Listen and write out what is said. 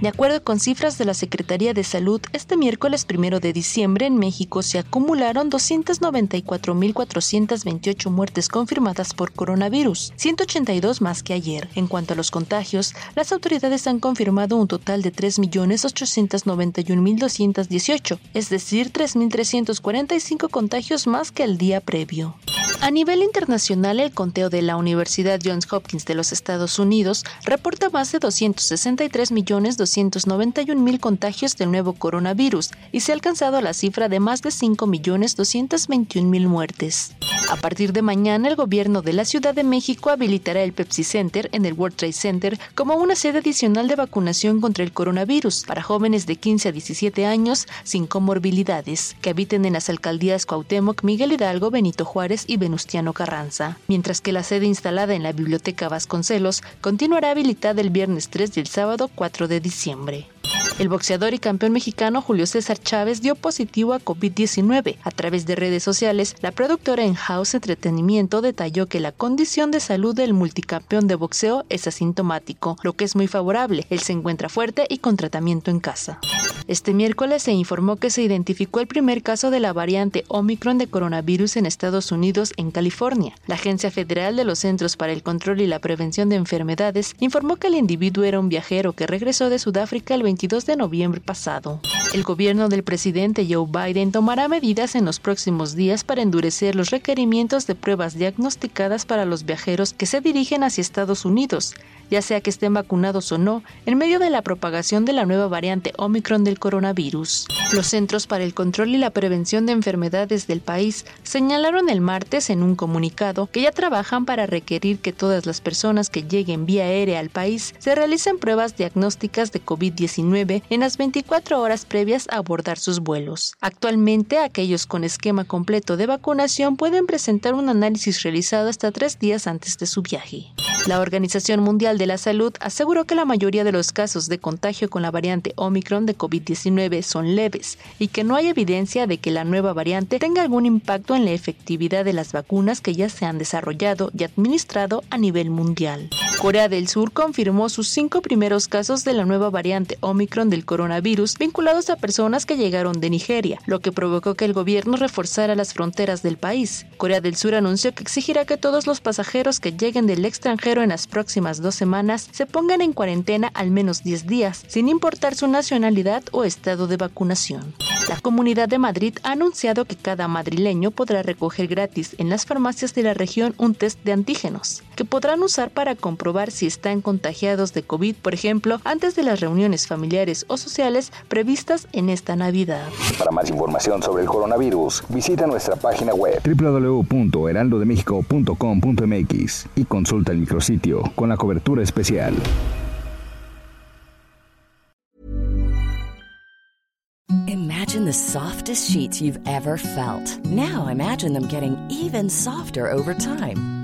De acuerdo con cifras de la Secretaría de Salud, este miércoles primero de diciembre en México se acumularon 294.428 muertes confirmadas por coronavirus, 182 más que ayer. En cuanto a los contagios, las autoridades han confirmado un total de 3.891.218, es decir, 3.345 contagios más que el día previo. A nivel internacional, el conteo de la Universidad Johns Hopkins de los Estados Unidos reporta más de 263.291.000 contagios del nuevo coronavirus y se ha alcanzado la cifra de más de 5.221.000 muertes. A partir de mañana, el gobierno de la Ciudad de México habilitará el Pepsi Center en el World Trade Center como una sede adicional de vacunación contra el coronavirus para jóvenes de 15 a 17 años sin comorbilidades que habiten en las alcaldías Cuauhtémoc, Miguel Hidalgo, Benito Juárez y Venustiano Carranza, mientras que la sede instalada en la Biblioteca Vasconcelos continuará habilitada el viernes 3 y el sábado 4 de diciembre. El boxeador y campeón mexicano Julio César Chávez dio positivo a COVID-19. A través de redes sociales, la productora en House Entretenimiento detalló que la condición de salud del multicampeón de boxeo es asintomático, lo que es muy favorable. Él se encuentra fuerte y con tratamiento en casa. Este miércoles se informó que se identificó el primer caso de la variante Omicron de coronavirus en Estados Unidos en California. La Agencia Federal de los Centros para el Control y la Prevención de Enfermedades informó que el individuo era un viajero que regresó de Sudáfrica el 22 de noviembre pasado. El gobierno del presidente Joe Biden tomará medidas en los próximos días para endurecer los requerimientos de pruebas diagnosticadas para los viajeros que se dirigen hacia Estados Unidos, ya sea que estén vacunados o no, en medio de la propagación de la nueva variante Omicron del coronavirus. Los Centros para el Control y la Prevención de Enfermedades del país señalaron el martes en un comunicado que ya trabajan para requerir que todas las personas que lleguen vía aérea al país se realicen pruebas diagnósticas de COVID-19 en las 24 horas previas a abordar sus vuelos. Actualmente, aquellos con esquema completo de vacunación pueden presentar un análisis realizado hasta tres días antes de su viaje. La Organización Mundial de la Salud aseguró que la mayoría de los casos de contagio con la variante Omicron de COVID-19 son leves y que no hay evidencia de que la nueva variante tenga algún impacto en la efectividad de las vacunas que ya se han desarrollado y administrado a nivel mundial. Corea del Sur confirmó sus cinco primeros casos de la nueva variante Omicron del coronavirus vinculados a personas que llegaron de Nigeria, lo que provocó que el gobierno reforzara las fronteras del país. Corea del Sur anunció que exigirá que todos los pasajeros que lleguen del extranjero en las próximas dos semanas se pongan en cuarentena al menos 10 días, sin importar su nacionalidad o estado de vacunación. La Comunidad de Madrid ha anunciado que cada madrileño podrá recoger gratis en las farmacias de la región un test de antígenos, que podrán usar para comprobar si están contagiados de COVID, por ejemplo, antes de las reuniones familiares o sociales previstas en esta Navidad. Para más información sobre el coronavirus, visita nuestra página web www.heraldodemexico.com.mx y consulta el micrositio con la cobertura especial. Imagine the softest sheets you've ever felt. Now imagine them getting even softer over time.